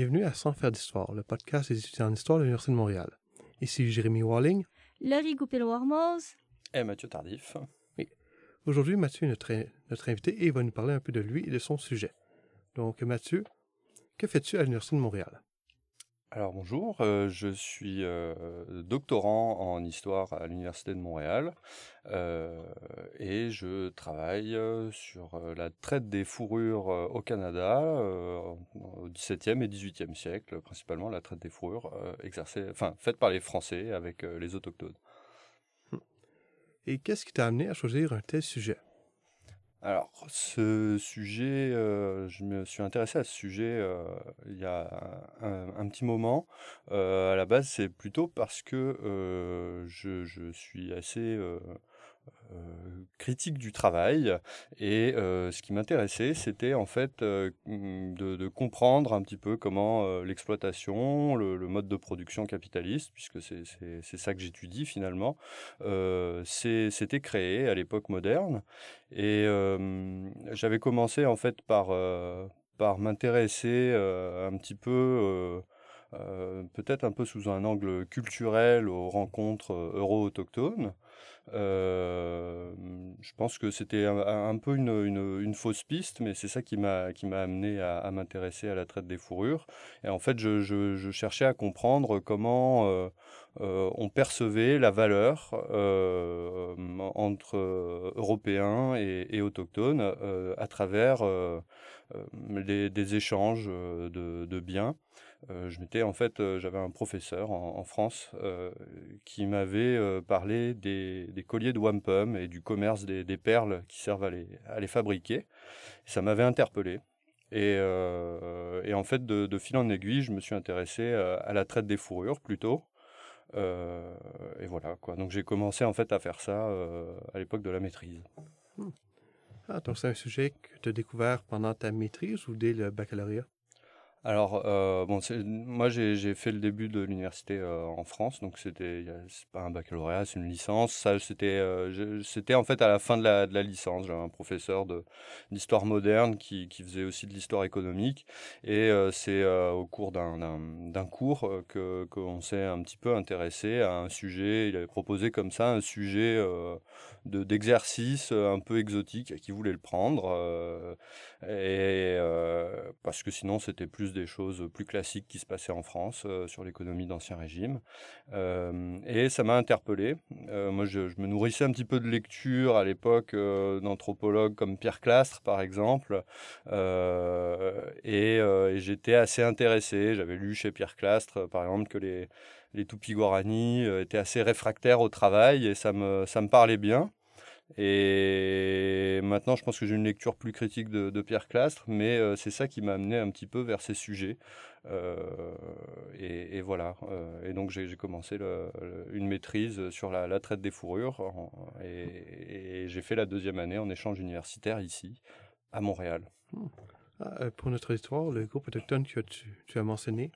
Bienvenue à Sans faire d'histoire, le podcast des étudiants en histoire de l'Université de Montréal. Ici Jérémy Walling. Laurie Goupil-Warmoz. Et Mathieu Tardif. Aujourd'hui, Mathieu est notre, notre invité et il va nous parler un peu de lui et de son sujet. Donc, Mathieu, que fais-tu à l'Université de Montréal? Alors bonjour, euh, je suis euh, doctorant en histoire à l'Université de Montréal euh, et je travaille sur la traite des fourrures au Canada au XVIIe et XVIIIe siècle, principalement la traite des fourrures exercée, enfin faite par les Français avec les autochtones. Et qu'est-ce qui t'a amené à choisir un tel sujet? Alors, ce sujet, euh, je me suis intéressé à ce sujet euh, il y a un, petit moment. Euh, à la base, c'est plutôt parce que je, je, suis assez euh, critique du travail. Et euh, ce qui m'intéressait, c'était en fait euh, de, comprendre un petit peu comment l'exploitation, le, mode de production capitaliste, puisque c'est ça que j'étudie finalement, c'était créé à l'époque moderne. Et j'avais commencé en fait par, par m'intéresser un petit peu euh, peut-être un peu sous un angle culturel aux rencontres euh, euro-autochtones. Euh, je pense que c'était un, peu une, fausse piste, mais c'est ça qui m'a amené à, m'intéresser à la traite des fourrures. Et en fait, je, cherchais à comprendre comment on percevait la valeur entre Européens et, autochtones à travers des échanges de biens. Euh, je m'étais en fait, euh, j'avais un professeur en, France euh, qui m'avait parlé des, colliers de wampum et du commerce des, perles qui servent à les, à les fabriquer. Ça m'avait interpellé. Et, en fait, de, fil en aiguille, je me suis intéressé à la traite des fourrures plutôt. et voilà quoi. Donc j'ai commencé en fait à faire ça à l'époque de la maîtrise. Hmm. Ah, donc c'est un sujet que tu as découvert pendant ta maîtrise ou dès le baccalauréat? Alors, euh, bon, moi j'ai fait le début de l'université euh, en France, donc c'était pas un baccalauréat, c'est une licence. Ça, c'était euh, c'était en fait à la fin de la, licence. J'avais un professeur d'histoire moderne qui, faisait aussi de l'histoire économique, et c'est au cours d'un cours que qu'on s'est un petit peu intéressé à un sujet. Il avait proposé comme ça un sujet de d'exercice un peu exotique qui voulait le prendre, et parce que sinon c'était plus des choses plus classiques qui se passaient en France euh, sur l'économie d'Ancien Régime. Euh, et ça m'a interpellé. Euh, moi, je, me nourrissais un petit peu de lecture à l'époque d'anthropologues comme Pierre Clastre, par exemple. et, j'étais assez intéressé. J'avais lu chez Pierre Clastre, par exemple, que les, les Tupi Guarani étaient assez réfractaires au travail et ça me, ça me parlait bien. Et maintenant, je pense que j'ai une lecture plus critique de, Pierre Clastre, mais euh, c'est ça qui m'a amené un petit peu vers ces sujets. Euh, et, voilà. Euh, et donc, j'ai commencé une maîtrise sur la, traite des fourrures. et, j'ai fait la deuxième année en échange universitaire ici, à Montréal. Hmm. Ah, pour notre histoire, le groupe autochtone que tu as mentionné?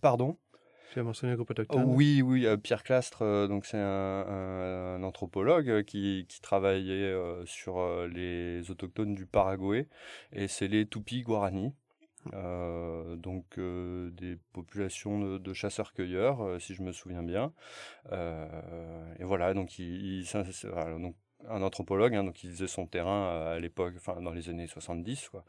Pardon? Tu as mentionné groupe autochtone Oui, oui, euh, Pierre Clastre, euh, donc c'est un, anthropologue euh, qui, qui travaillait sur les autochtones du Paraguay, et c'est les Tupi Guarani. donc des populations de, chasseurs-cueilleurs, si je me souviens bien. et voilà, donc, il, il donc un anthropologue, hein, donc il faisait son terrain euh, à l'époque, enfin dans les années 70, quoi.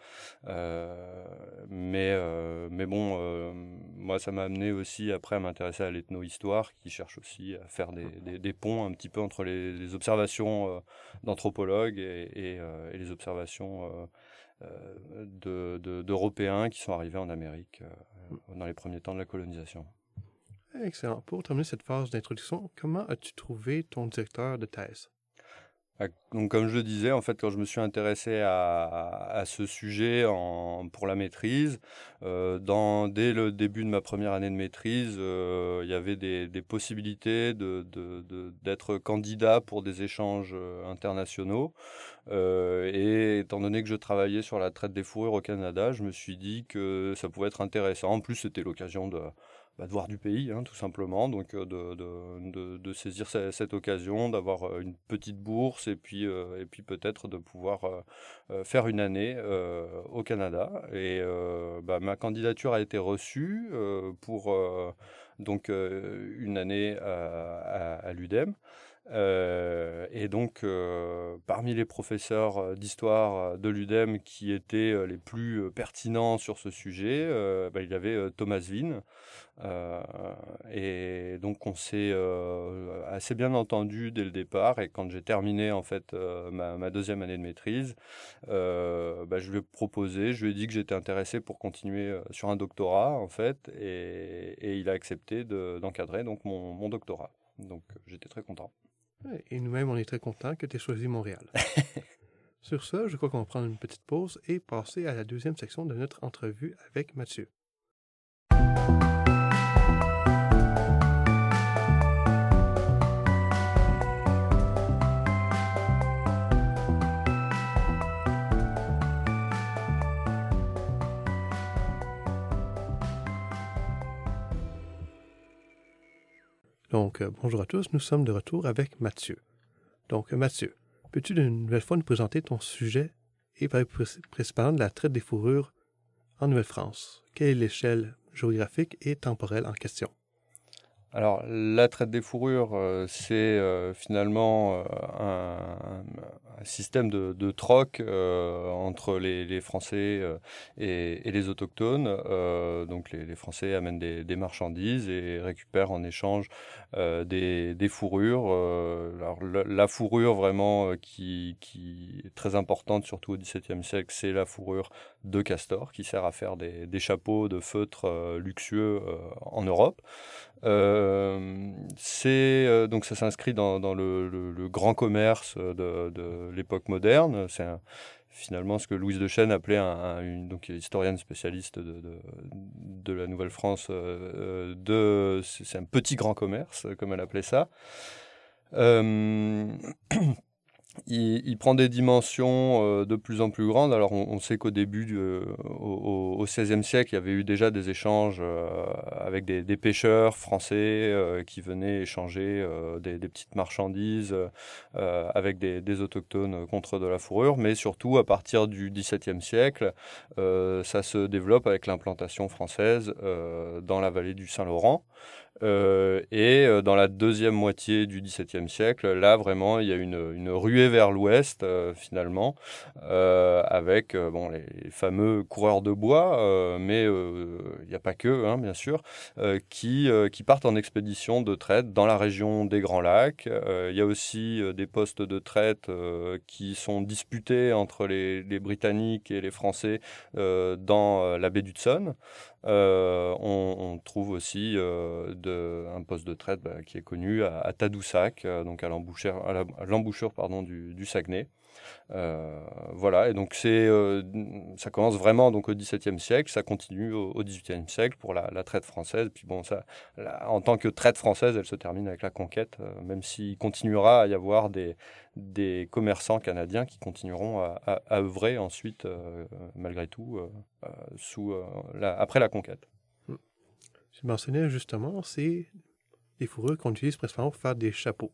Euh, mais euh, mais bon, moi ça m'a amené aussi après à m'intéresser à l'ethno-histoire, qui cherche aussi à faire des, ponts un petit peu entre les, observations d'anthropologues et, les observations d'Européens qui sont arrivés en Amérique dans les premiers temps de la colonisation. Excellent. Pour terminer cette phase d'introduction, comment as-tu trouvé ton directeur de thèse? Donc, comme je le disais, en fait, quand je me suis intéressé à, ce sujet pour la maîtrise, euh, dès le début de ma première année de maîtrise, euh, il y avait des, possibilités d'être candidat pour des échanges euh, internationaux. et étant donné que je travaillais sur la traite des fourrures au Canada, je me suis dit que ça pouvait être intéressant. En plus, c'était l'occasion de bah, de voir du pays, hein, tout simplement. Donc, de, de, de, saisir cette, occasion, d'avoir une petite bourse et puis, et puis peut-être de pouvoir faire une année au Canada. Et bah, ma candidature a été reçue pour donc une année à, à l'UDEM. Euh, et donc, euh, parmi les professeurs euh, d'histoire de l'UDEM qui étaient les plus pertinents sur ce sujet, bah, il y avait Thomas Wien. et donc, on s'est assez bien entendu dès le départ. Et quand j'ai terminé en fait ma, deuxième année de maîtrise, bah, je lui ai proposé, je lui ai dit que j'étais intéressé pour continuer sur un doctorat en fait, et, il a accepté d'encadrer donc mon doctorat. Donc, j'étais très content. Et nous-mêmes, on est très contents que tu aies choisi Montréal. Sur ce, je crois qu'on va prendre une petite pause et passer à la deuxième section de notre entrevue avec Mathieu. Donc, euh, bonjour à tous, nous sommes de retour avec Mathieu. Donc, euh, Mathieu, peux-tu de nouvelle fois nous présenter ton sujet et parler principalement de la traite des fourrures en Nouvelle-France? Quelle est l'échelle géographique et temporelle en question? Alors, la traite des fourrures, euh, c'est finalement un, système de, troc entre les, Français et, les autochtones. donc, les, Français amènent des, marchandises et récupèrent en échange euh, des, fourrures. Euh, alors, la, fourrure vraiment euh, qui, est très importante, surtout au XVIIe siècle, c'est la fourrure de castor qui sert à faire des, chapeaux de feutre luxueux en Europe. C'est donc ça s'inscrit dans, le, grand commerce de, l'époque moderne. C'est finalement ce que Louise de Chêne appelait un, une donc historienne spécialiste de, la Nouvelle-France. Euh, de, c'est un petit grand commerce, comme elle appelait ça. Euh, il, prend des dimensions euh, de plus en plus grandes. Alors, on, sait qu'au début, au, XVIe siècle, il y avait eu déjà des échanges euh, avec des, pêcheurs français euh, qui venaient échanger des, petites marchandises avec des, autochtones contre de la fourrure. Mais surtout, à partir du XVIIe siècle, ça se développe avec l'implantation française dans la vallée du Saint-Laurent. Euh, et euh, dans la deuxième moitié du XVIIe siècle, là vraiment, il y a une, une ruée vers l'ouest euh, finalement, avec bon, les fameux coureurs de bois, mais il n'y a pas que, hein, bien sûr, qui, qui partent en expédition de traite dans la région des Grands Lacs. il y a aussi des postes de traite qui sont disputés entre les, les, Britanniques et les Français dans la baie d'Hudson. Euh, on, trouve aussi euh, un poste de traite bah, qui est connu à, Tadoussac, euh, donc à l'embouchure du, Saguenay. Voilà, et donc c'est, ça commence vraiment donc au XVIIe siècle, ça continue au, XVIIIe siècle pour la, traite française. Puis bon, ça, en tant que traite française, elle se termine avec la conquête, même s'il continuera à y avoir des, des commerçants canadiens qui continueront à, œuvrer ensuite, euh, malgré tout, euh, euh, sous, après la conquête. Hmm. Tu mentionnais justement, c'est des fourrures qu'on utilise principalement pour faire des chapeaux.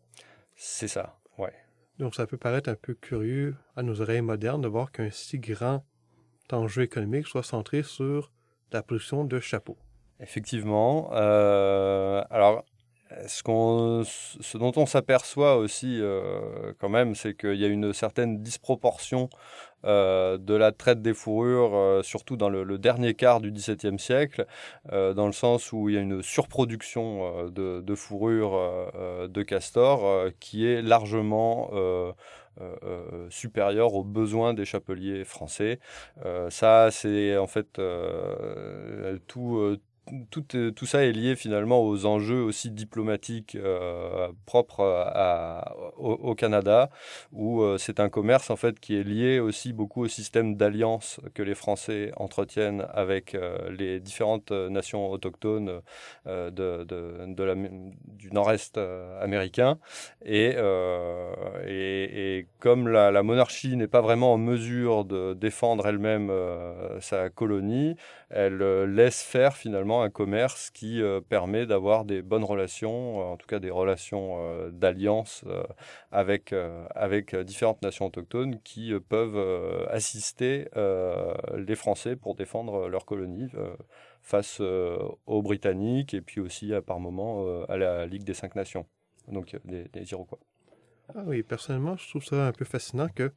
C'est ça. Donc ça peut paraître un peu curieux à nos oreilles modernes de voir qu'un si grand enjeu économique soit centré sur la production de chapeaux. Effectivement. alors, ce, dont on s'aperçoit aussi euh, quand même, c'est qu'il y a une certaine disproportion euh, de la traite des fourrures, euh, surtout dans le, dernier quart du XVIIe siècle, dans le sens où il y a une surproduction de, de fourrures de castor qui est largement supérieure aux besoins des chapeliers français. ça, c'est en fait tout tout, euh, tout, ça est lié finalement aux enjeux aussi diplomatiques euh, propres au, Canada, où euh, c'est un commerce en fait qui est lié aussi beaucoup au système d'alliance que les Français entretiennent avec les différentes nations autochtones du nord-est américain. Et, et, comme la monarchie n'est pas vraiment en mesure de défendre elle-même sa colonie, elle laisse faire finalement un commerce qui permet d'avoir des bonnes relations, en tout cas des relations d'alliance avec, avec différentes nations autochtones qui peuvent assister les Français pour défendre leur colonie face aux Britanniques et puis aussi par moment à la Ligue des Cinq Nations, donc des, des Iroquois. Ah oui, personnellement, je trouve ça un peu fascinant que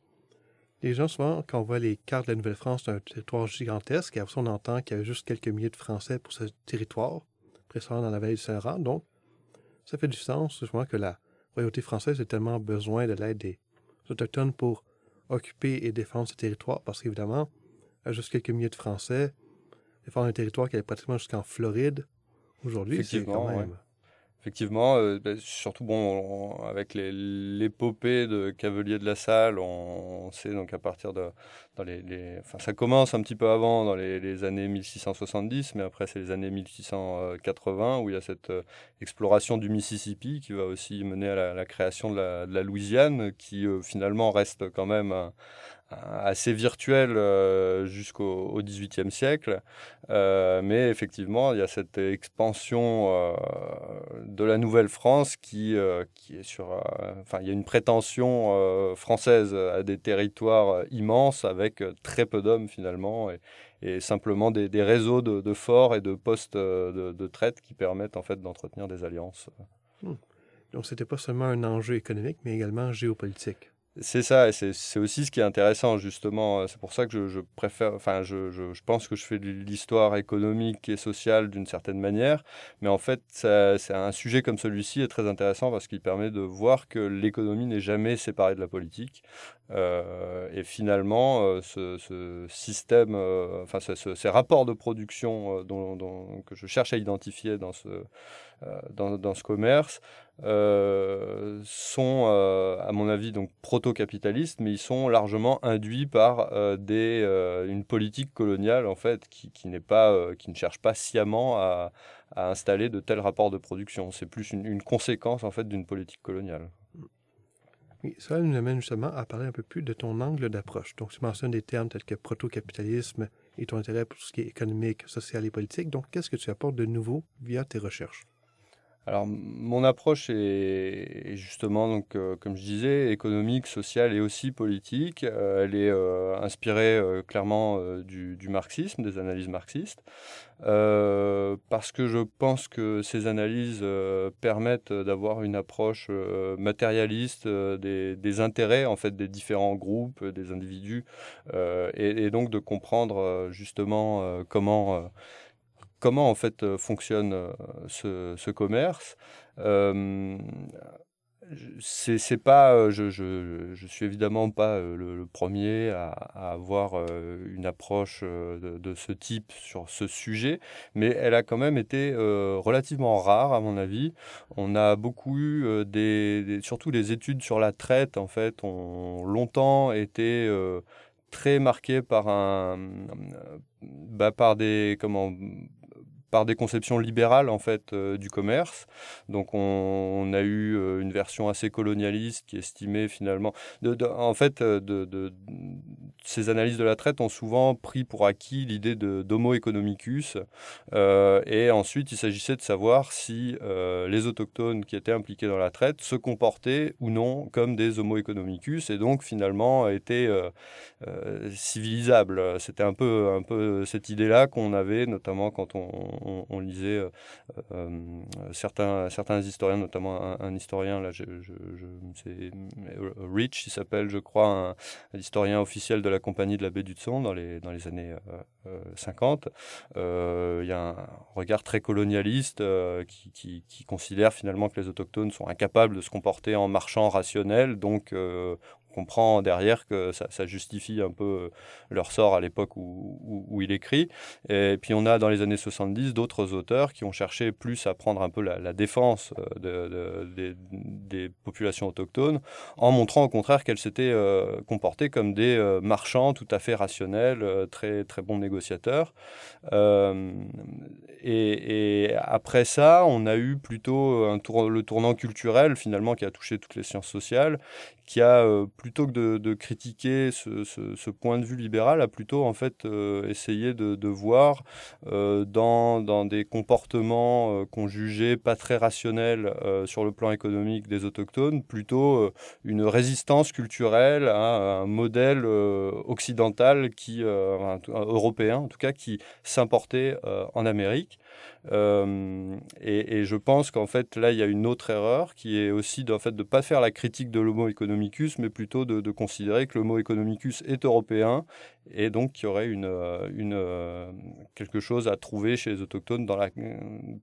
les gens, souvent, quand on voit les cartes de la Nouvelle-France, c'est un territoire gigantesque, et après on entend qu'il y avait juste quelques milliers de Français pour ce territoire, précédemment dans la vallée du Saint-Laurent. Donc, ça fait du sens, justement, que la royauté française ait tellement besoin de l'aide des Autochtones pour occuper et défendre ce territoire, parce qu'évidemment, juste quelques milliers de Français, défendre un territoire qui est pratiquement jusqu'en Floride, aujourd'hui, c'est quand même... Effectivement, euh, bah, surtout bon, avec l'épopée de Cavelier de la Salle, on, sait donc à partir de. Dans les, enfin, ça commence un petit peu avant, dans les, années 1670, mais après, c'est les années 1680 où il y a cette euh, exploration du Mississippi qui va aussi mener à la, création de la, Louisiane, qui euh, finalement reste quand même assez virtuel euh, jusqu'au XVIIIe siècle. Euh, mais effectivement, il y a cette expansion euh, de la Nouvelle-France qui, qui est sur... Enfin, il y a une prétention française à des territoires immenses avec très peu d'hommes finalement. Et, simplement des, réseaux de, forts et de postes de, traite qui permettent en fait d'entretenir des alliances. Hmm. Donc c'était pas seulement un enjeu économique, mais également géopolitique. C'est ça, et c'est aussi ce qui est intéressant, justement. C'est pour ça que je, préfère, enfin, je, je, pense que je fais l'histoire économique et sociale d'une certaine manière, mais en fait, c'est un sujet comme celui-ci est très intéressant parce qu'il permet de voir que l'économie n'est jamais séparée de la politique. Euh, et finalement, euh, ce, système, euh, enfin, ces rapports de production dont, que je cherche à identifier dans ce, dans, dans, ce commerce sont, à mon avis, donc proto-capitalistes, mais ils sont largement induits par une politique coloniale en fait qui, n'est pas, qui ne cherche pas sciemment à, installer de tels rapports de production. C'est plus une, conséquence en fait d'une politique coloniale. Ça nous amène justement à parler un peu plus de ton angle d'approche. Donc, tu mentionnes des termes tels que proto-capitalisme et ton intérêt pour ce qui est économique, social et politique. Donc, qu'est-ce que tu apportes de nouveau via tes recherches? Alors, mon approche est, justement, donc, euh, comme je disais, économique, sociale et aussi politique. Euh, elle est euh, inspirée clairement du, marxisme, des analyses marxistes, parce que je pense que ces analyses permettent d'avoir une approche matérialiste des, intérêts en fait des différents groupes, des individus, et, donc de comprendre justement comment comment en fait euh, fonctionne euh, ce, commerce. Euh, c'est pas, je, suis évidemment pas le, premier à, avoir une approche de, ce type sur ce sujet, mais elle a quand même été relativement rare à mon avis. On a beaucoup eu des, surtout les études sur la traite en fait ont longtemps été très marquées par un, bah, par des comment par des conceptions libérales en fait euh, du commerce. Donc on, a eu euh, une version assez colonialiste qui estimait finalement, en fait, euh, de, ces analyses de la traite ont souvent pris pour acquis l'idée d'homo economicus. et ensuite, il s'agissait de savoir si les autochtones qui étaient impliqués dans la traite se comportaient ou non comme des homo economicus et donc finalement étaient civilisables. C'était un peu, un peu cette idée-là qu'on avait, notamment quand on, on, lisait euh, euh, certains, certains historiens, notamment un, historien, là, je, je, c'est Rich, il s'appelle, je crois, un, historien officiel de la compagnie de la baie du Tson dans les, dans les années 50. Euh, il y a un regard très colonialiste qui, qui, considère finalement que les autochtones sont incapables de se comporter en marchand rationnel, donc comprend derrière que ça, justifie un peu euh, leur sort à l'époque où, il écrit. Et puis on a dans les années 70 d'autres auteurs qui ont cherché plus à prendre un peu la, défense euh, de, des populations autochtones en montrant au contraire qu'elles s'étaient euh, comportées comme des marchands tout à fait rationnels, très, très bons négociateurs. Et, et, après ça, on a eu plutôt un tour, le tournant culturel finalement qui a touché toutes les sciences sociales, qui a plutôt que de, critiquer ce, point de vue libéral, a plutôt en fait euh, essayé de, voir euh, dans, des comportements euh, qu'on jugeait pas très rationnels sur le plan économique des autochtones, plutôt une résistance culturelle à un modèle occidental qui, européen en tout cas, qui s'importait en Amérique. Euh, et, et, je pense qu'en fait, là, il y a une autre erreur qui est aussi de, en fait, de ne pas faire la critique de l'homo economicus, mais plutôt de, de considérer que l'homo economicus est européen et donc qu'il y aurait une, une, quelque chose à trouver chez les autochtones dans la,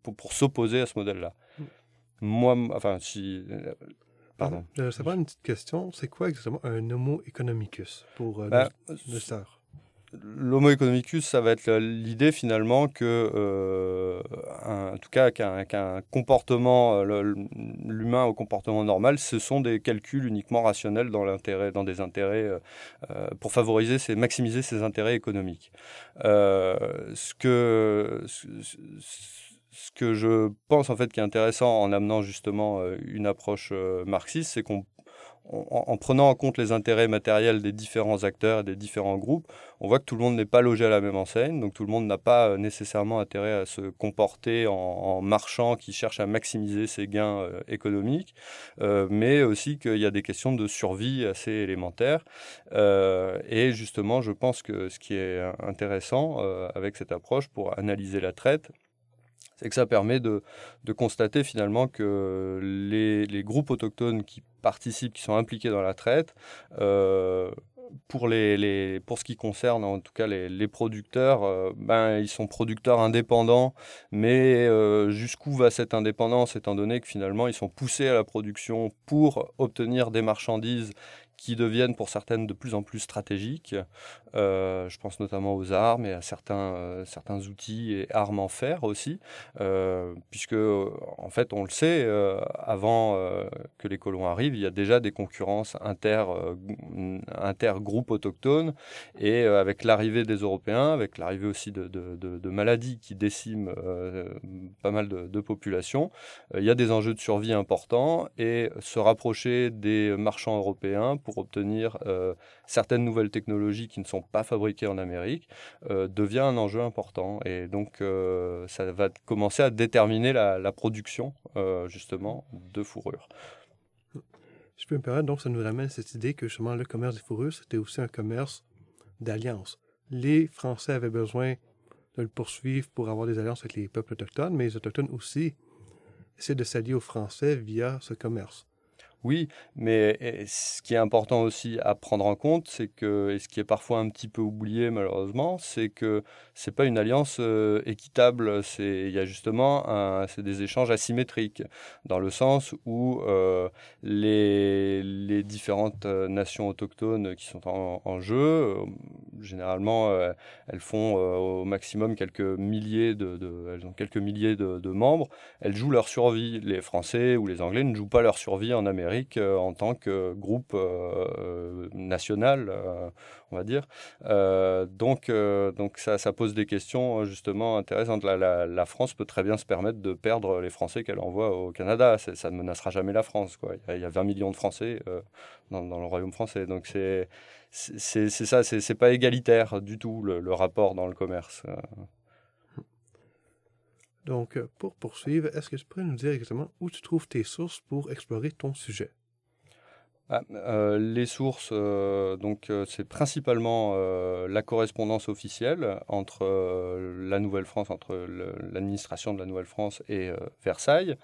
pour, pour s'opposer à ce modèle-là. Moi, enfin, si. Pardon. Je vais savoir une petite question. C'est quoi exactement un homo economicus pour euh, nos, nos sœurs? L'homo economicus, ça va être l'idée finalement que, euh, en tout cas, qu'un qu comportement, l'humain au comportement normal, ce sont des calculs uniquement rationnels dans l'intérêt, dans des intérêts euh, pour favoriser, ses, maximiser ses intérêts économiques. Euh, ce que ce, ce que je pense en fait qui est intéressant en amenant justement une approche marxiste, c'est qu'on en, en, prenant en compte les intérêts matériels des différents acteurs et des différents groupes, on voit que tout le monde n'est pas logé à la même enseigne, donc tout le monde n'a pas euh, nécessairement intérêt à se comporter en, marchand qui cherche à maximiser ses gains euh, économiques, euh, mais aussi qu'il y a des questions de survie assez élémentaires. Et justement, je pense que ce qui est intéressant avec cette approche pour analyser la traite, c'est que ça permet de, constater finalement que les, groupes autochtones qui participent, qui sont impliqués dans la traite, euh, pour, ce qui concerne en tout cas les, les producteurs, euh, ben, ils sont producteurs indépendants, mais euh, jusqu'où va cette indépendance étant donné que finalement ils sont poussés à la production pour obtenir des marchandises qui deviennent pour certaines de plus en plus stratégiques. Euh, je pense notamment aux armes et à certains, euh, certains outils et armes en fer aussi, euh, puisque en fait on le sait, avant que les colons arrivent, il y a déjà des concurrences inter, euh, inter-groupes autochtones, et avec l'arrivée des Européens, avec l'arrivée aussi de, de, de, maladies qui déciment pas mal de, de populations, il y a des enjeux de survie importants, et se rapprocher des marchands européens pour pour obtenir euh, certaines nouvelles technologies qui ne sont pas fabriquées en Amérique euh, devient un enjeu important. Et donc, euh, ça va commencer à déterminer la, production, justement, de fourrure. Je peux me permettre, donc, ça nous ramène cette idée que, justement, le commerce des fourrures, c'était aussi un commerce d'alliance. Les Français avaient besoin de le poursuivre pour avoir des alliances avec les peuples autochtones, mais les Autochtones aussi essaient de s'allier aux Français via ce commerce. Oui, mais ce qui est important aussi à prendre en compte, c'est que, et ce qui est parfois un petit peu oublié malheureusement, c'est que c'est pas une alliance euh, équitable. C'est, il y a justement des échanges asymétriques, dans le sens où euh, les, les différentes euh, nations autochtones qui sont en, jeu, généralement, elles font au maximum quelques milliers de, elles ont quelques milliers de membres. Elles jouent leur survie. Les Français ou les Anglais ne jouent pas leur survie en Amérique euh, en tant que groupe euh, national, euh, on va dire. donc, donc ça, pose des questions justement intéressantes. La, France peut très bien se permettre de perdre les Français qu'elle envoie au Canada. Ça ne menacera jamais la France. Il, y a, il y a 20 millions de Français dans, le royaume français. Donc c'est c'est ça, c'est pas égalitaire du tout le rapport dans le commerce. Donc, euh, pour poursuivre, est-ce que tu pourrais nous dire exactement où tu trouves tes sources pour explorer ton sujet? Ah, euh, les sources, euh, donc c'est principalement la correspondance officielle entre la Nouvelle-France, entre l'administration de la Nouvelle-France et Versailles.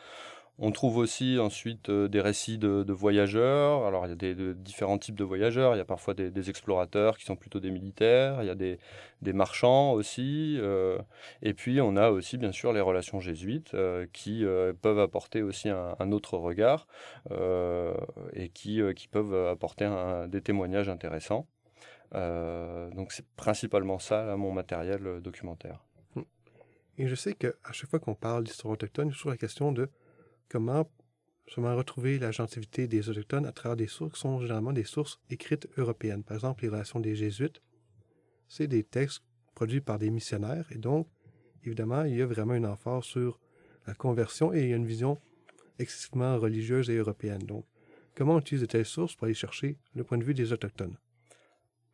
On trouve aussi ensuite euh, des récits de, voyageurs. Alors il y a des, de, différents types de voyageurs. Il y a parfois des, explorateurs qui sont plutôt des militaires. Il y a des, marchands aussi. Euh, et puis on a aussi bien sûr les relations jésuites euh, qui peuvent apporter aussi un, autre regard et qui, peuvent apporter des témoignages intéressants. donc c'est principalement ça là, mon matériel documentaire. Et je sais qu'à chaque fois qu'on parle d'histoire autochtone, il y a toujours la question de comment retrouver la gentilité des Autochtones à travers des sources qui sont généralement des sources écrites européennes. Par exemple, les relations des Jésuites, c'est des textes produits par des missionnaires et donc, évidemment, il y a vraiment une emphase sur la conversion et il y a une vision excessivement religieuse et européenne. Donc, comment utiliser de telles sources pour aller chercher le point de vue des Autochtones?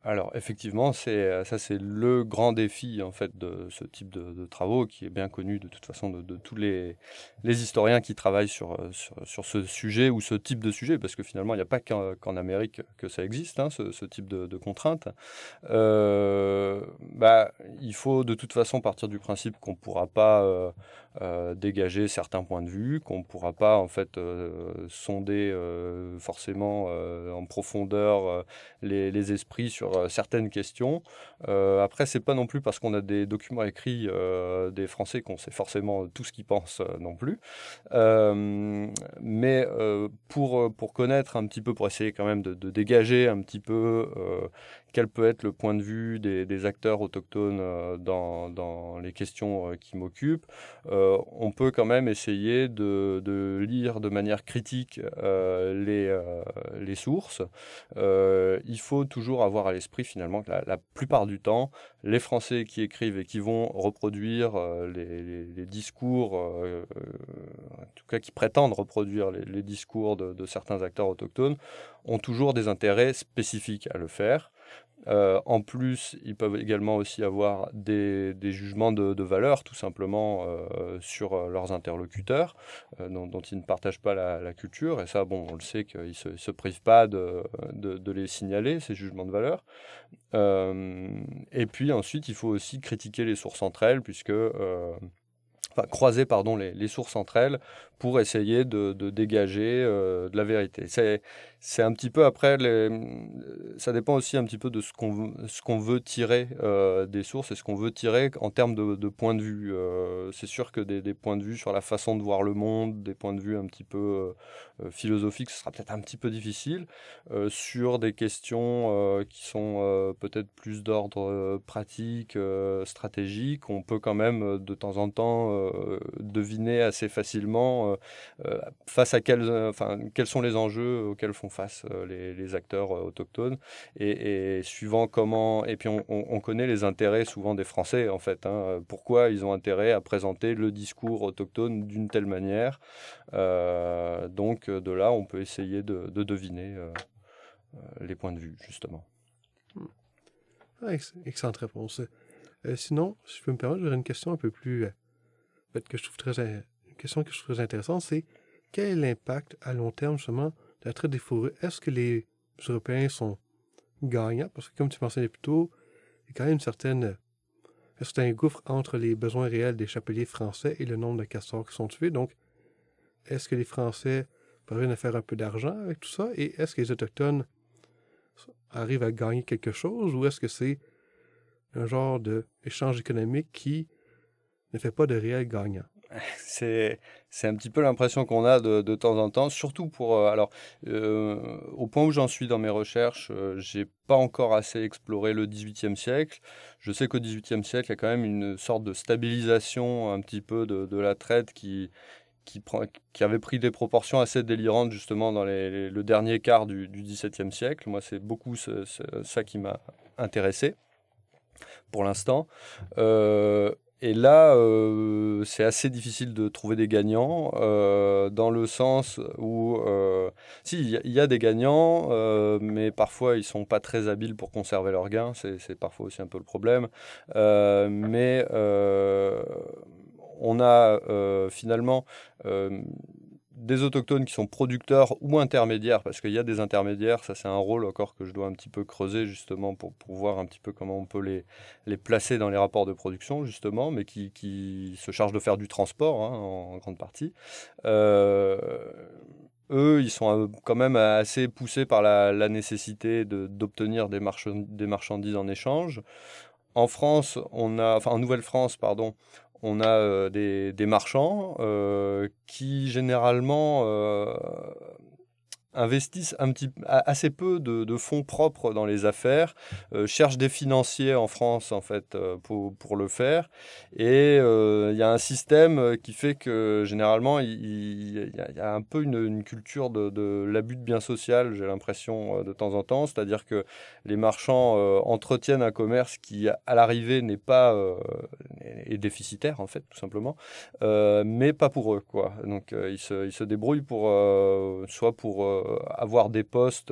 Alors effectivement, c'est euh, ça c'est le grand défi en fait de ce type de, travaux qui est bien connu de toute façon de, tous les, historiens qui travaillent sur, euh, sur, ce sujet ou ce type de sujet parce que finalement il n'y a pas qu'en Amérique que ça existe hein, ce, type de, contraintes. Euh, bah, il faut de toute façon partir du principe qu'on ne pourra pas dégager certains points de vue, qu'on ne pourra pas en fait sonder forcément en profondeur les, les esprits sur euh, certaines questions. Euh, après, c'est pas non plus parce qu'on a des documents écrits euh, des Français qu'on sait forcément tout ce qu'ils pensent non plus. mais pour, pour connaître un petit peu, pour essayer quand même de dégager un petit peu quel peut être le point de vue des, acteurs autochtones euh, dans, les questions euh, qui m'occupent, euh, on peut quand même essayer de, lire de manière critique les, les sources. il faut toujours avoir à l'esprit finalement que la, plupart du temps, les Français qui écrivent et qui vont reproduire les, discours, en tout cas qui prétendent reproduire les, discours de certains acteurs autochtones, ont toujours des intérêts spécifiques à le faire. Euh, en plus, ils peuvent également aussi avoir des, jugements de, valeur, tout simplement, euh, sur euh, leurs interlocuteurs, dont, ils ne partagent pas la, culture. Et ça, bon, on le sait qu'ils ne se, privent pas de, les signaler, ces jugements de valeur. et puis ensuite, il faut aussi critiquer les sources entre elles, puisque enfin, croiser pardon, les, sources entre elles pour essayer de, dégager de la vérité. C'est, c'est un petit peu après, les, ça dépend aussi un petit peu de ce qu'on, ce qu'on veut tirer euh, des sources et ce qu'on veut tirer en termes de, de points de vue. Euh, c'est sûr que des, points de vue sur la façon de voir le monde, des points de vue un petit peu philosophiques, ce sera peut-être un petit peu difficile. sur des questions qui sont peut-être plus d'ordre pratique, stratégique, on peut quand même de temps en temps deviner assez facilement euh, face à quels, enfin, quels sont les enjeux auxquels font face euh, les, acteurs euh, autochtones et, suivant comment et puis on, connaît les intérêts souvent des Français en fait. Hein. pourquoi ils ont intérêt à présenter le discours autochtone d'une telle manière? donc de là, on peut essayer de, deviner les points de vue justement. Hmm. excellente réponse. sinon, si je peux me permettre, j'aurais une question un peu plus que je trouve très question que je trouve intéressante, c'est quel est l'impact à long terme, justement, la traite des fourrures? Est-ce que les Européens sont gagnants? Parce que, comme tu mentionnais plus tôt, il y a quand même un certain gouffre entre les besoins réels des chapeliers français et le nombre de castors qui sont tués? Donc, est-ce que les Français parviennent à faire un peu d'argent avec tout ça? Et est-ce que les Autochtones arrivent à gagner quelque chose? Ou est-ce que c'est un genre d'échange économique qui ne fait pas de réel gagnant? C'est c'est un petit peu l'impression qu'on a de, de, temps en temps, surtout pour euh, alors euh, au point où j'en suis dans mes recherches, euh, j'ai pas encore assez exploré le XVIIIe siècle. Je sais qu'au XVIIIe siècle, il y a quand même une sorte de stabilisation un petit peu de, de la traite qui qui, prend, qui avait pris des proportions assez délirantes justement dans le dernier quart du, du XVIIe siècle. Moi, c'est beaucoup ça qui m'a intéressé pour l'instant. Euh, et là, euh, c'est assez difficile de trouver des gagnants, euh, dans le sens où, euh, si, il y, a des gagnants, mais parfois ils sont pas très habiles pour conserver leurs gains, c'est parfois aussi un peu le problème. mais on a finalement des autochtones qui sont producteurs ou intermédiaires, parce qu'il y a des intermédiaires, ça c'est un rôle encore que je dois un petit peu creuser justement pour, pour voir un petit peu comment on peut les, les placer dans les rapports de production justement, mais qui, qui se chargent de faire du transport hein, en, grande partie. Euh, eux, ils sont euh, quand même assez poussés par la, nécessité d'obtenir des, des marchandises en échange. En France, on a, enfin en Nouvelle-France, pardon, on a euh, des, marchands euh, qui généralement euh, investissent un petit, assez peu de, fonds propres dans les affaires, euh, cherchent des financiers en France en fait euh, pour, le faire. Et euh, il y a un système qui fait que généralement il, y, a un peu une, culture de, l'abus de bien social, j'ai l'impression de temps en temps. C'est-à-dire que les marchands entretiennent un commerce qui à l'arrivée n'est pas, est, déficitaire en fait tout simplement, mais pas pour eux quoi. Donc ils se, ils, se, débrouillent pour soit pour avoir des postes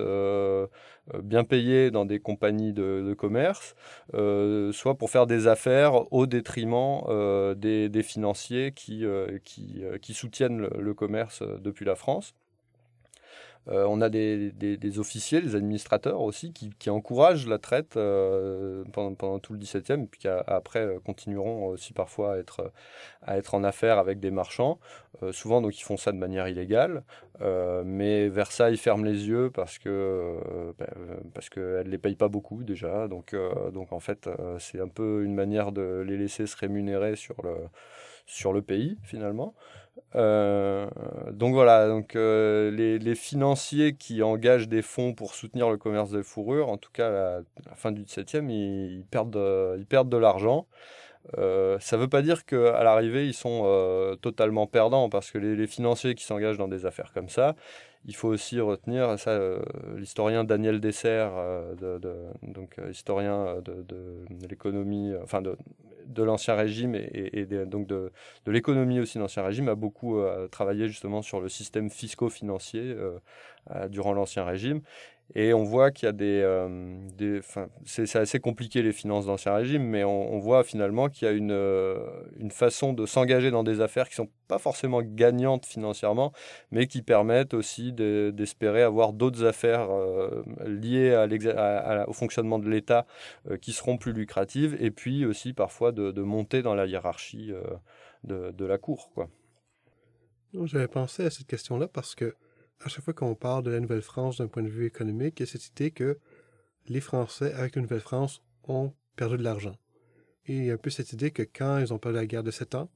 bien payés dans des compagnies de, commerce, soit pour faire des affaires au détriment des, financiers qui, soutiennent le commerce depuis la France. Euh, on a des, officiers, des administrateurs aussi, qui, encouragent la traite euh, pendant, tout le XVIIe, puis qui après euh, continueront aussi parfois à être, à être en affaires avec des marchands. souvent, donc, ils font ça de manière illégale, mais Versailles ferme les yeux parce que ben, qu'elle ne les paye pas beaucoup déjà. Donc, donc en fait, c'est un peu une manière de les laisser se rémunérer sur le, sur le pays, finalement. Euh, donc voilà, donc euh, les, financiers qui engagent des fonds pour soutenir le commerce des fourrures, en tout cas à la, fin du 17e, ils, perdent, de, ils perdent de l'argent. Euh, ça ne veut pas dire qu'à l'arrivée, ils sont totalement perdants, parce que les, les qui s'engagent dans des affaires comme ça, il faut aussi retenir ça, l'historien Daniel Dessert, de, donc historien de, l'économie, de, l'Ancien Régime et, donc de, l'économie aussi de l'Ancien Régime a beaucoup euh, travaillé justement sur le système fisco-financier euh, euh, durant l'Ancien Régime. Et on voit qu'il y a des... des c'est assez compliqué les finances d'Ancien Régime, mais on, voit finalement qu'il y a une, une façon de s'engager dans des affaires qui ne sont pas forcément gagnantes financièrement, mais qui permettent aussi d'espérer avoir d'autres affaires liées à au fonctionnement de l'État qui seront plus lucratives, et puis aussi parfois de, de monter dans la hiérarchie de, de, la cour. J'avais pensé à cette question-là parce que à chaque fois qu'on parle de la Nouvelle-France d'un point de vue économique, il y a cette idée que les Français, avec la Nouvelle-France, ont perdu de l'argent. Et il y a un peu cette idée que quand ils ont perdu la guerre de sept ans,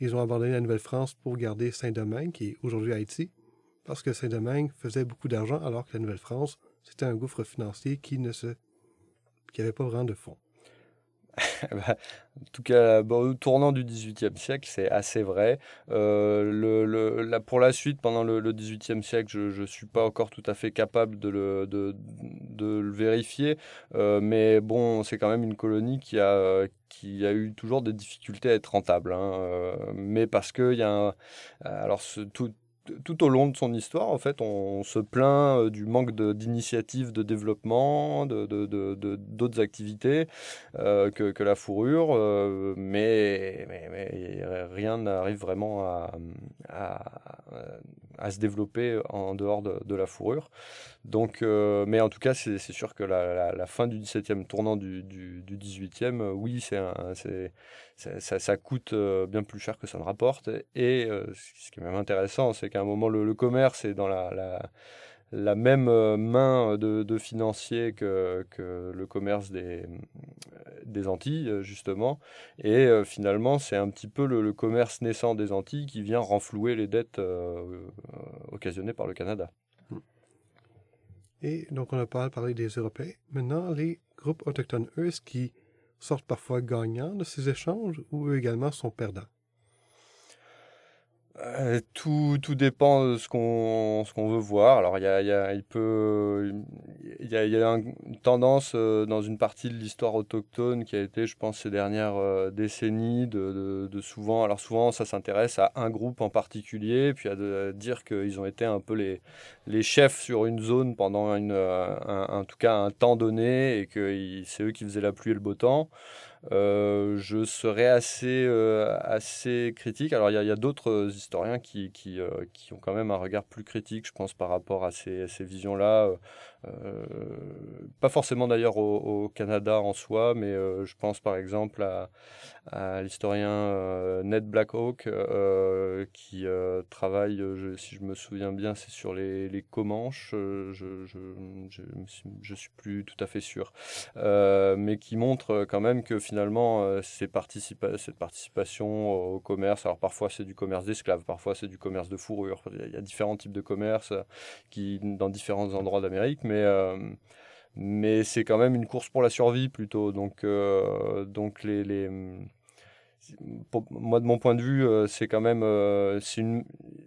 ils ont abandonné la Nouvelle-France pour garder Saint-Domingue, qui est aujourd'hui Haïti, parce que Saint-Domingue faisait beaucoup d'argent, alors que la Nouvelle-France, c'était un gouffre financier qui ne se, qui n'avait pas vraiment de fonds. Bah, en tout cas, au tournant du XVIIIe siècle, c'est assez vrai. Euh, pour la suite, pendant le, XVIIIe siècle, je ne suis pas encore tout à fait capable de le, vérifier. Euh, mais bon, c'est quand même une colonie qui a, eu toujours des difficultés à être rentable. Hein. Euh, mais parce qu'il y a. Alors, tout, tout au long de son histoire, en fait, on, se plaint euh, du manque d'initiatives de, développement, d'autres activités euh, que, la fourrure, euh, mais, rien n'arrive vraiment à, se développer en dehors de, la fourrure. Donc, mais en tout cas, c'est sûr que la, fin du 17e, tournant du, du, du 18e, oui, c'est ça, coûte bien plus cher que ça ne rapporte. Et ce qui est même intéressant, c'est qu'à un moment, le, commerce est dans la, même main de, financiers que, le commerce des, Antilles, justement. Et finalement, c'est un petit peu le, commerce naissant des Antilles qui vient renflouer les dettes occasionnées par le Canada. Et donc, on a parlé des Européens. Maintenant, les groupes autochtones, eux, est-ce sortent parfois gagnants de ces échanges ou eux également sont perdants? Euh, tout, tout, dépend de ce qu'on veut voir. Alors il y a, y a, il y a, y a une tendance euh, dans une partie de l'histoire autochtone qui a été, je pense, ces dernières euh, décennies de, de, souvent. Alors souvent ça s'intéresse à un groupe en particulier, puis à, de, dire qu'ils ont été un peu les les chefs sur une zone pendant une un, en tout cas un temps donné et que c'est eux qui faisaient la pluie et le beau temps. Euh, je serais assez, euh, assez critique. Alors, il y a, d'autres historiens qui, qui, euh, qui, ont quand même un regard plus critique, je pense, par rapport à ces, ces visions-là. Pas forcément d'ailleurs au, Canada en soi, mais je pense par exemple à, l'historien Ned Blackhawk, qui travaille, si je me souviens bien, c'est sur les, Comanches, je, je, je, je, suis plus tout à fait sûr, mais qui montre quand même que finalement, euh, cette participation au commerce, alors parfois c'est du commerce d'esclaves, parfois c'est du commerce de fourrure, il y a différents types de commerce euh, qui, dans différents endroits d'Amérique, mais, euh, mais c'est quand même une course pour la survie plutôt. Donc, donc les, les moi, de mon point de vue, c'est quand même c'est une,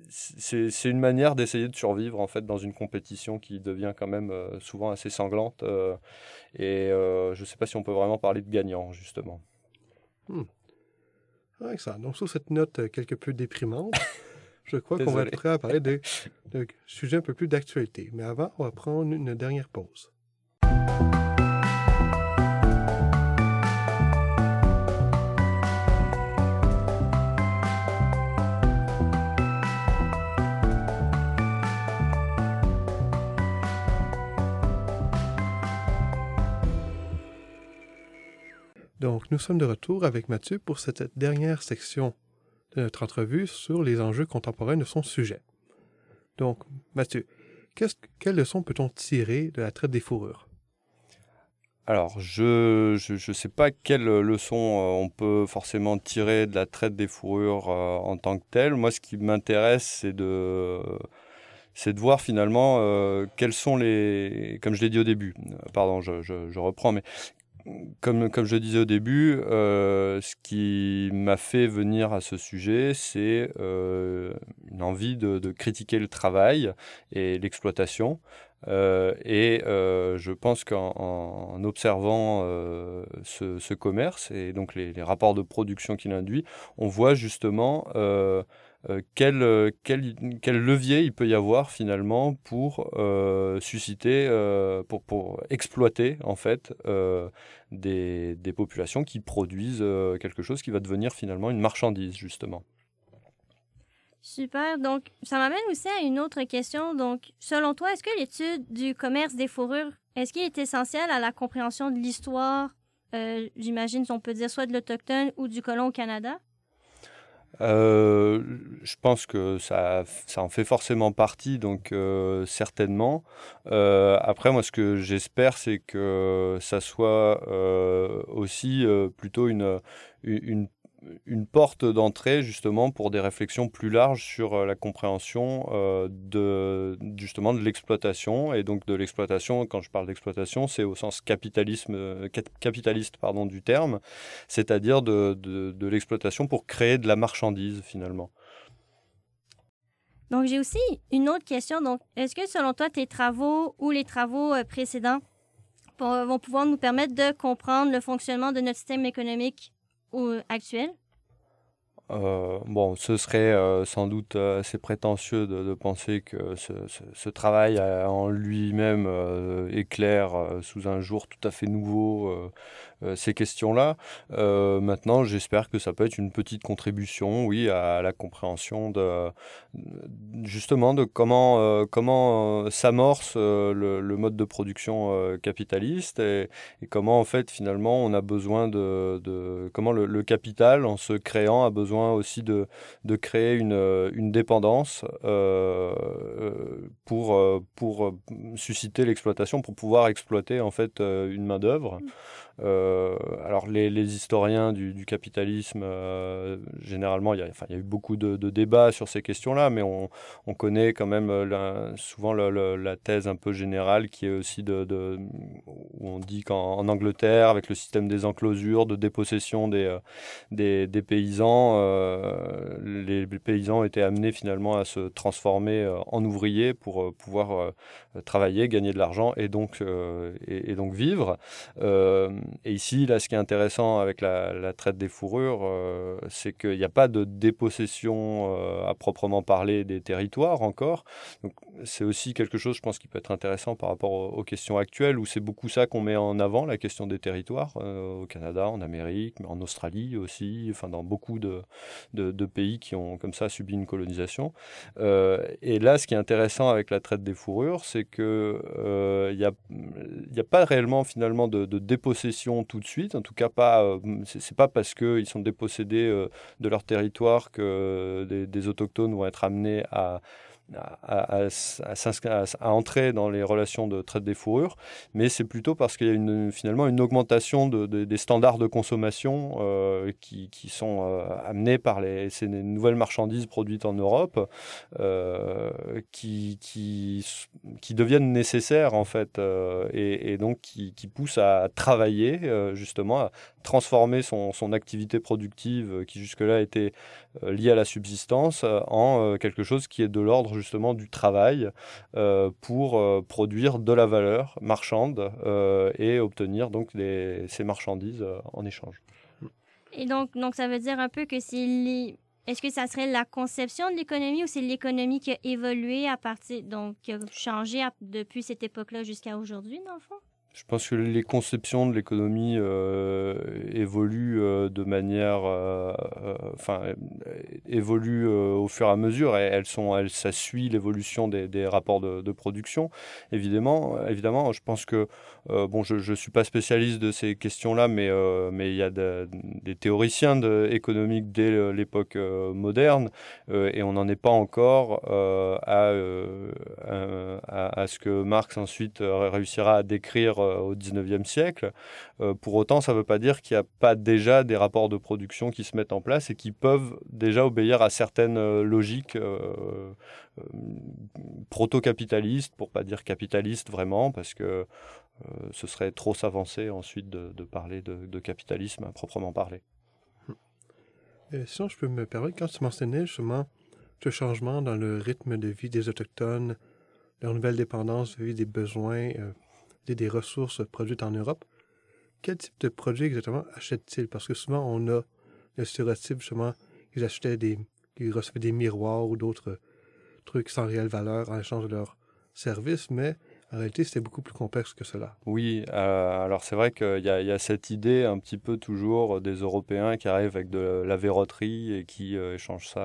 c'est, une manière d'essayer de survivre en fait dans une compétition qui devient quand même souvent assez sanglante. et je ne sais pas si on peut vraiment parler de gagnant justement. Hmm. Excellent. Donc, sur cette note euh, quelque peu déprimante, je crois qu'on va être prêt à parler de, de sujets un peu plus d'actualité. Mais avant, on va prendre une dernière pause. Donc, nous sommes de retour avec Mathieu pour cette dernière section notre entrevue sur les enjeux contemporains de son sujet. Donc, Mathieu, quelle leçon peut-on tirer de la traite des fourrures? Alors, je ne sais pas quelle leçon euh, on peut forcément tirer de la traite des fourrures euh, en tant que telle. Moi, ce qui m'intéresse, c'est de, c'est de voir finalement euh, quels sont les, comme je l'ai dit au début, pardon, je, je reprends, mais comme, comme je disais au début, euh, ce qui m'a fait venir à ce sujet, c'est euh, une envie de, critiquer le travail et l'exploitation. Euh, et je pense qu'en observant ce, commerce et donc les, rapports de production qu'il induit, on voit justement quel, quel, quel, levier il peut y avoir finalement pour euh, susciter, euh, pour, pour, exploiter en fait des, des, populations qui produisent quelque chose qui va devenir finalement une marchandise justement. Super. Donc, ça m'amène aussi à une autre question. Donc, selon toi, est-ce que l'étude du commerce des fourrures, est-ce qu'il est essentiel à la compréhension de l'histoire, j'imagine, si on peut dire, soit de l'Autochtone ou du colon au Canada? Euh, je pense que ça, ça en fait forcément partie, donc euh, certainement. Euh, après, moi, ce que j'espère, c'est que ça soit aussi plutôt une, une une porte d'entrée justement pour des réflexions plus larges sur euh, la compréhension euh, de justement de l'exploitation. Et donc de l'exploitation quand je parle d'exploitation c'est au sens capitalisme euh, capitaliste pardon du terme c'est-à-dire de, de, l'exploitation pour créer de la marchandise finalement. Donc j'ai aussi une autre question. Donc est-ce que selon toi tes travaux ou les travaux précédents vont pouvoir nous permettre de comprendre le fonctionnement de notre système économique? Actuel euh, bon, ce serait euh, sans doute assez prétentieux de, penser que ce, travail en lui-même éclaire sous un jour tout à fait nouveau ces questions-là. maintenant, j'espère que ça peut être une petite contribution, oui, à la compréhension de justement de comment comment s'amorce le, mode de production capitaliste et, comment en fait finalement on a besoin de, comment le capital en se créant a besoin aussi de, de créer une, euh, une dépendance euh, euh, pour, pour susciter l'exploitation, pour pouvoir exploiter en fait une main-d'œuvre. Mmh. Euh, alors les, historiens du, capitalisme, euh, généralement, il y, a, eu beaucoup de, débats sur ces questions-là, mais on, connaît quand même euh, souvent la thèse un peu générale qui est aussi de, où on dit qu'en Angleterre, avec le système des enclosures, de dépossession des, paysans, les, paysans étaient amenés finalement à se transformer en ouvriers pour pouvoir travailler, gagner de l'argent et, donc vivre et ici, là, ce qui est intéressant avec la, traite des fourrures, euh, c'est qu'il n'y a pas de dépossession euh, à proprement parler des territoires encore. c'est aussi quelque chose, je pense, qui peut être intéressant par rapport aux, questions actuelles, où c'est beaucoup ça qu'on met en avant, la question des territoires, euh, au Canada, en Amérique, mais en Australie aussi, enfin dans beaucoup de, pays qui ont comme ça subi une colonisation. et là, ce qui est intéressant avec la traite des fourrures, c'est qu'il n'y a, pas réellement finalement de dépossession tout de suite. En tout cas, pas. Euh, c'est pas parce qu'ils sont dépossédés euh, de leur territoire que des, des autochtones vont être amenés à à, entrer dans les relations de traite des fourrures, mais c'est plutôt parce qu'il y a finalement une augmentation de, des standards de consommation euh, qui, sont euh, amenés par les, ces nouvelles marchandises produites en Europe euh, qui, qui, deviennent nécessaires en fait et, et, donc qui, poussent à travailler justement, transformer son, activité productive qui jusque-là était liée à la subsistance en quelque chose qui est de l'ordre justement du travail euh, pour euh, produire de la valeur marchande euh, et obtenir donc ces marchandises en échange. Et donc, donc, ça veut dire un peu que c'est. Est-ce que ça serait la conception de l'économie ou c'est l'économie qui a évolué à partir, donc qui a changé depuis cette époque-là jusqu'à aujourd'hui, dans le fond? Je pense que les conceptions de l'économie euh, évoluent euh, de manière, euh, enfin, évoluent au fur et à mesure. Et elles sont, elles, ça suit l'évolution des, des, rapports de, production. Évidemment, évidemment, je pense que bon, je ne suis pas spécialiste de ces questions-là, mais mais il y a des théoriciens économiques dès l'époque moderne, et on n'en est pas encore à, à, à, ce que Marx ensuite réussira à décrire au 19e siècle. Euh, pour autant, ça ne veut pas dire qu'il n'y a pas déjà des rapports de production qui se mettent en place et qui peuvent déjà obéir à certaines euh, logiques proto-capitalistes, pour pas dire capitalistes vraiment, parce que ce serait trop s'avancer ensuite de, parler de, capitalisme à proprement parler. Et sinon, je peux me permettre, quand tu mentionnais justement ce changement dans le rythme de vie des Autochtones, leur nouvelle dépendance vis des besoins des ressources produites en Europe, quel type de produits exactement achètent-ils? Parce que souvent, on a le stéréotype, justement, qu'ils achetaient des, qu'ils recevaient des miroirs ou d'autres trucs sans réelle valeur en échange de leurs services, mais en réalité, c'était beaucoup plus complexe que cela. Oui, euh, alors c'est vrai qu'il y, a cette idée un petit peu toujours des Européens qui arrivent avec de la verroterie et qui euh, échangent ça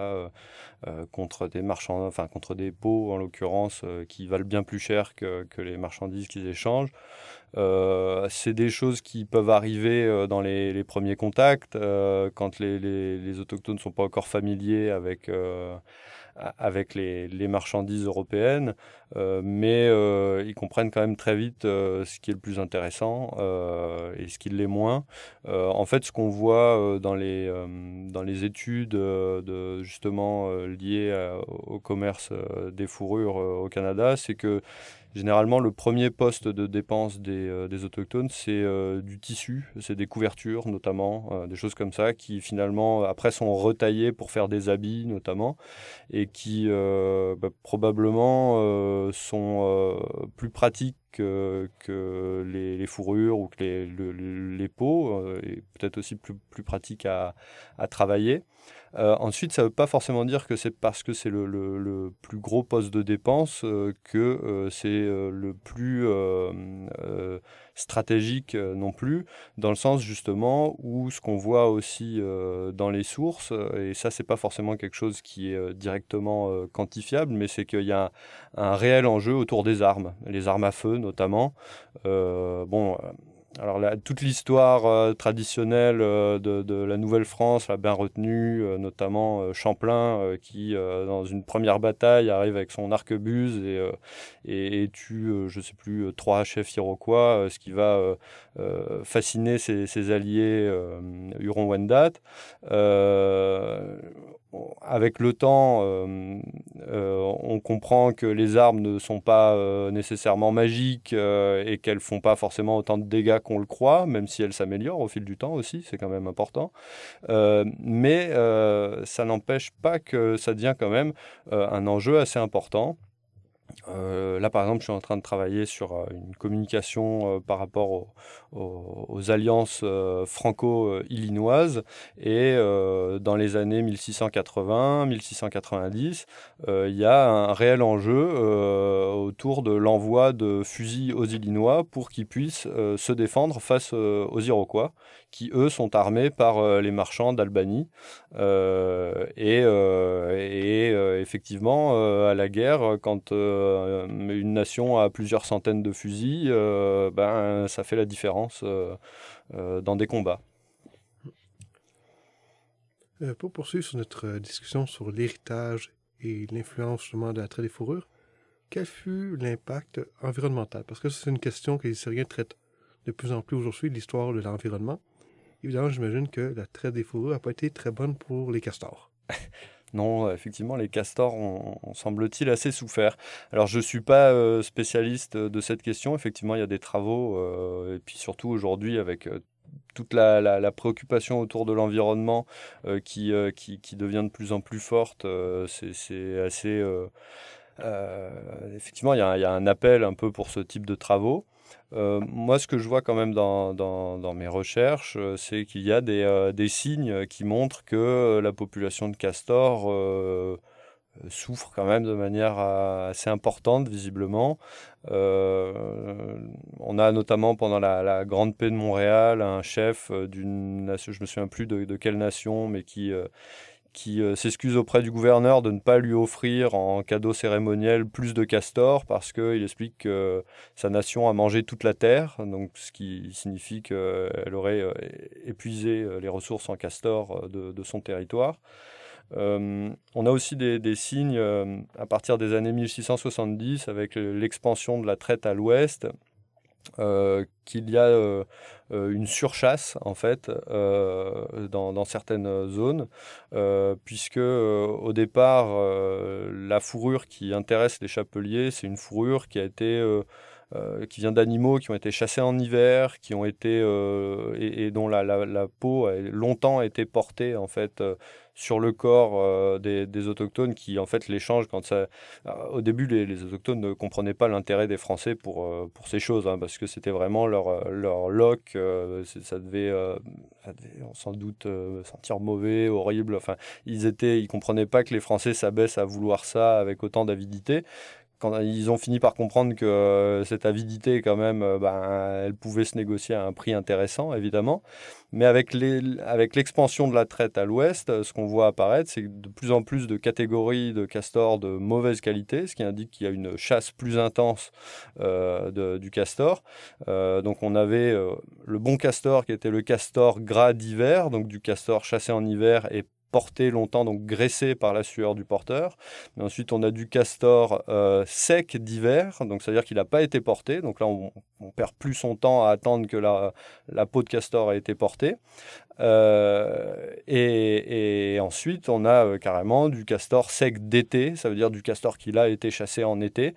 euh, contre des marchands, enfin contre des pots en l'occurrence, qui valent bien plus cher que, les marchandises qu'ils échangent. c'est des choses qui peuvent arriver dans les, premiers contacts, quand les, autochtones ne sont pas encore familiers avec avec les, les, marchandises européennes, euh, mais euh, ils comprennent quand même très vite euh, ce qui est le plus intéressant et ce qui l'est moins. en fait, ce qu'on voit dans, les, dans les études de, justement liées au commerce des fourrures au Canada, c'est que Généralement, le premier poste de dépense des, euh, des autochtones, c'est euh, du tissu, c'est des couvertures notamment, euh, des choses comme ça, qui finalement, après, sont retaillées pour faire des habits notamment, et qui bah, probablement sont plus pratiques que, les, fourrures ou que les, les peaux, et peut-être aussi plus, plus pratiques à, à travailler. Euh, ensuite, ça ne veut pas forcément dire que c'est parce que c'est le, le, plus gros poste de dépense euh, que euh, c'est le plus stratégique non plus, dans le sens justement où ce qu'on voit aussi dans les sources, et ça c'est pas forcément quelque chose qui est directement quantifiable, mais c'est qu'il y a un, un, réel enjeu autour des armes, les armes à feu notamment. bon alors toute l'histoire euh, traditionnelle euh, de, la Nouvelle-France l'a bien retenue, euh, notamment Champlain qui, dans une première bataille, arrive avec son arquebuse et, et, tue, je ne sais plus, trois chefs iroquois, ce qui va fasciner ses, ses alliés Huron-Wendat avec le temps, euh, euh, on comprend que les armes ne sont pas euh, nécessairement magiques et qu'elles font pas forcément autant de dégâts qu'on le croit, même si elles s'améliorent au fil du temps aussi, c'est quand même important. mais ça n'empêche pas que ça devient quand même un enjeu assez important. Euh, là, par exemple, je suis en train de travailler sur euh, une communication euh, par rapport aux, alliances franco-illinoises. Et dans les années 1680-1690, il y a un réel enjeu autour de l'envoi de fusils aux Illinois pour qu'ils puissent se défendre face aux Iroquois, qui eux sont armés par les marchands d'Albanie. et, et effectivement, à la guerre, quand euh, une nation a plusieurs centaines de fusils, euh, ben, ça fait la différence euh, dans des combats. pour poursuivre sur notre discussion sur l'héritage et l'influence justement de la traite des fourrures, quel fut l'impact environnemental? Parce que c'est une question que les historiens traitent de plus en plus aujourd'hui, l'histoire de l'environnement. Évidemment, j'imagine que la traite des fourrures n'a pas été très bonne pour les castors. Non, effectivement, les castors ont, semble-t-il, assez souffert. Alors, je ne suis pas euh, spécialiste de cette question. Effectivement, il y a des travaux, euh, et puis surtout aujourd'hui, avec euh, toute la, préoccupation autour de l'environnement qui, qui, devient de plus en plus forte, c'est assez... effectivement, il y, a, un appel un peu pour ce type de travaux. Moi, ce que je vois quand même dans, dans, mes recherches, c'est qu'il y a des, des, signes qui montrent que la population de castors souffre quand même de manière assez importante, visiblement. on a notamment pendant la, Grande Paix de Montréal un chef d'une nation, je me souviens plus de, de quelle nation, mais qui, qui euh, s'excuse auprès du gouverneur de ne pas lui offrir en cadeau cérémoniel plus de castors parce qu'il explique que sa nation a mangé toute la terre, donc ce qui signifie qu'elle aurait euh, épuisé euh, les ressources en castors de, son territoire. on a aussi des, des signes à partir des années 1670 avec l'expansion de la traite à l'ouest euh, qu'il y a euh, euh, une surchasse en fait dans, dans, certaines zones, puisque au départ la fourrure qui intéresse les chapeliers, c'est une fourrure qui a été qui vient d'animaux qui ont été chassés en hiver, qui ont été et, dont la, la, peau a longtemps été portée en fait sur le corps euh, des, autochtones qui en fait l'échange quand ça euh, au début les, autochtones ne comprenaient pas l'intérêt des français pour euh, pour ces choses hein, parce que c'était vraiment leur leur loc ça devait, ça devait sans doute sentir mauvais horrible enfin ils étaient ils comprenaient pas que les français s'abaissent à vouloir ça avec autant d'avidité quand ils ont fini par comprendre que euh, cette avidité, quand même, euh, ben, elle pouvait se négocier à un prix intéressant, évidemment. Mais avec l'expansion de la traite à l'ouest, euh, ce qu'on voit apparaître, c'est de plus en plus de catégories de castors de mauvaise qualité, ce qui indique qu'il y a une chasse plus intense du castor. donc on avait le bon castor qui était le castor gras d'hiver, donc du castor chassé en hiver et porté longtemps, donc graissé par la sueur du porteur. Mais ensuite, on a du castor euh, sec d'hiver, donc c'est-à-dire qu'il n'a pas été porté. Donc là, on, on, perd plus son temps à attendre que la, la peau de castor ait été portée. Euh, et, ensuite, on a euh, carrément du castor sec d'été, ça veut dire du castor qui a été chassé en été.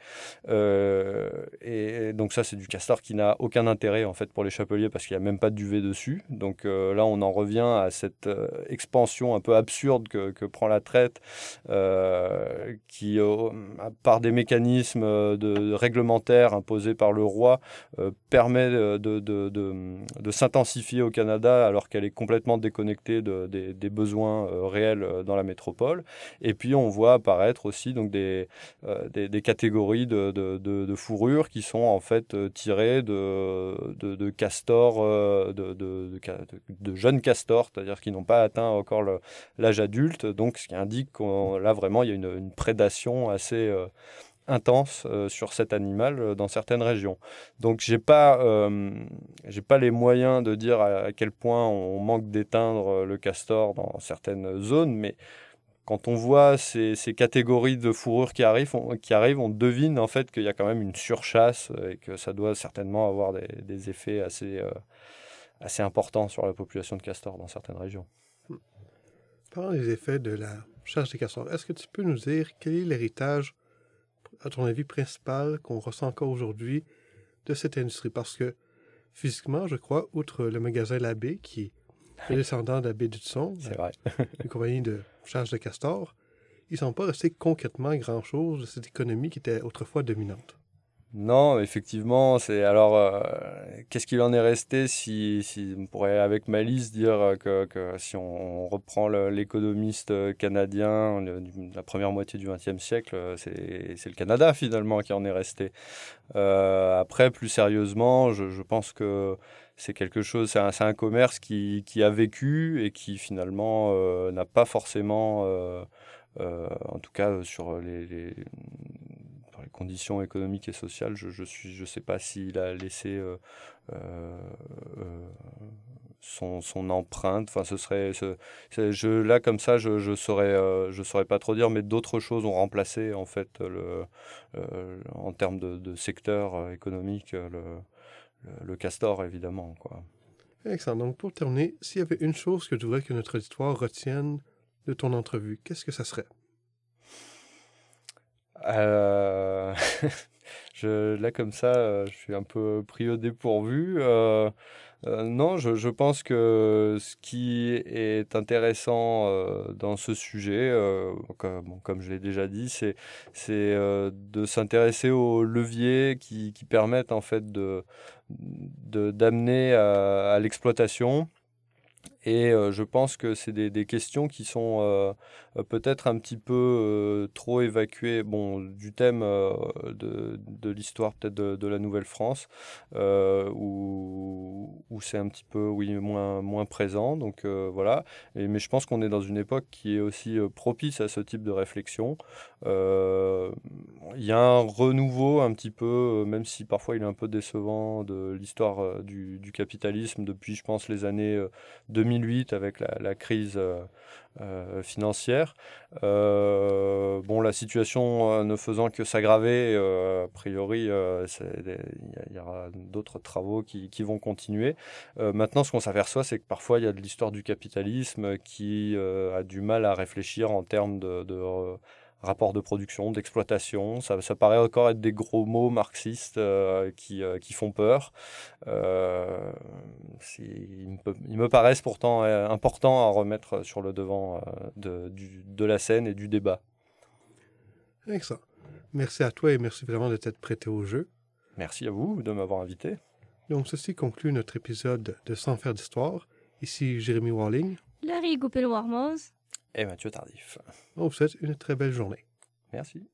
Euh, et donc ça, c'est du castor qui n'a aucun intérêt en fait pour les chapeliers parce qu'il n'y a même pas de duvet dessus. Donc là, on en revient à cette expansion un peu absurde que, prend la traite, qui, par des mécanismes de, réglementaires imposés par le roi, permet de, de, de s'intensifier au Canada alors qu'elle est complètement complètement déconnecté des, besoins euh, réels euh, dans la métropole. Et puis on voit apparaître aussi donc des, euh, catégories de, fourrures qui sont en fait tirées de, castors, de, jeunes castors, c'est-à-dire qui n'ont pas atteint encore l'âge adulte. Donc ce qui indique que là vraiment il y a une prédation assez intense euh, sur cet animal euh, dans certaines régions. Donc j'ai pas euh, j'ai pas les moyens de dire à, quel point on manque d'éteindre le castor dans certaines zones, mais quand on voit ces, catégories de fourrures qui arrivent, on, qui arrivent, on devine en fait qu'il y a quand même une surchasse et que ça doit certainement avoir des, des effets assez, assez importants sur la population de castors dans certaines régions. Parlant des effets de la chasse des castors, est-ce que tu peux nous dire quel est l'héritage à ton avis, principal qu'on ressent encore aujourd'hui de cette industrie? Parce que physiquement, je crois, outre le magasin Labbé, qui est le descendant d'Abbé Dutson, une compagnie de charge de castor, ils ne sont pas restés concrètement grand-chose de cette économie qui était autrefois dominante. Non, effectivement, c'est alors euh, qu'est-ce qu'il en est resté si, si on pourrait avec malice dire euh, que, que si on, reprend l'économiste euh, canadien la première moitié du XXe siècle, c'est c'est le Canada finalement qui en est resté. après, plus sérieusement, je, je pense que c'est quelque chose, c'est un, un, commerce qui, qui, a vécu et qui finalement n'a pas forcément, en tout cas sur les les conditions économiques et sociales, je ne je sais pas s'il a laissé euh, euh, euh, son, son, empreinte. Enfin, ce serait, je, là comme ça, je je saurais, je saurais pas trop dire, mais d'autres choses ont remplacé en fait le, en termes de, de secteur économique le, le, castor évidemment quoi. Excellent. Donc pour terminer, s'il y avait une chose que tu voudrais que notre auditoire retienne de ton entrevue, qu'est-ce que ça serait? Euh, là, comme ça, euh, je suis un peu pris au dépourvu. Euh, non, je, je, pense que ce qui est intéressant dans ce sujet, comme, comme, je l'ai déjà dit, c'est de s'intéresser aux leviers qui, qui, permettent en fait de d'amener à l'exploitation et euh, je pense que c'est des, des, questions qui sont euh, euh, peut-être un petit peu trop évacuées bon, du thème de, de l'histoire peut-être de, la Nouvelle-France, où, où c'est un petit peu oui, moins, moins présent. Donc voilà. Et, mais je pense qu'on est dans une époque qui est aussi propice à ce type de réflexion. Il y a un renouveau un petit peu, même si parfois il est un peu décevant, de l'histoire du, du, capitalisme depuis, je pense, les années 2008 avec la, crise euh, euh, financière. Euh, bon, la situation ne faisant que s'aggraver, a priori, il y, aura d'autres travaux qui, vont continuer. maintenant, ce qu'on s'aperçoit, c'est que parfois, il y a de l'histoire du capitalisme qui a du mal à réfléchir en termes de rapport de production, d'exploitation. Ça, ça, paraît encore être des gros mots marxistes euh, qui, euh, qui, font peur. Euh, ils, me, ils, me, paraissent pourtant euh, importants à remettre sur le devant euh, de, du, de, la scène et du débat. Excellent. Merci à toi et merci vraiment de t'être prêté au jeu. Merci à vous de m'avoir invité. Donc, ceci conclut notre épisode de Sans faire d'histoire. Ici Jérémy Walling. Laurie Goupil-Warmoz et Mathieu Tardif. On vous souhaite une très belle journée. Merci.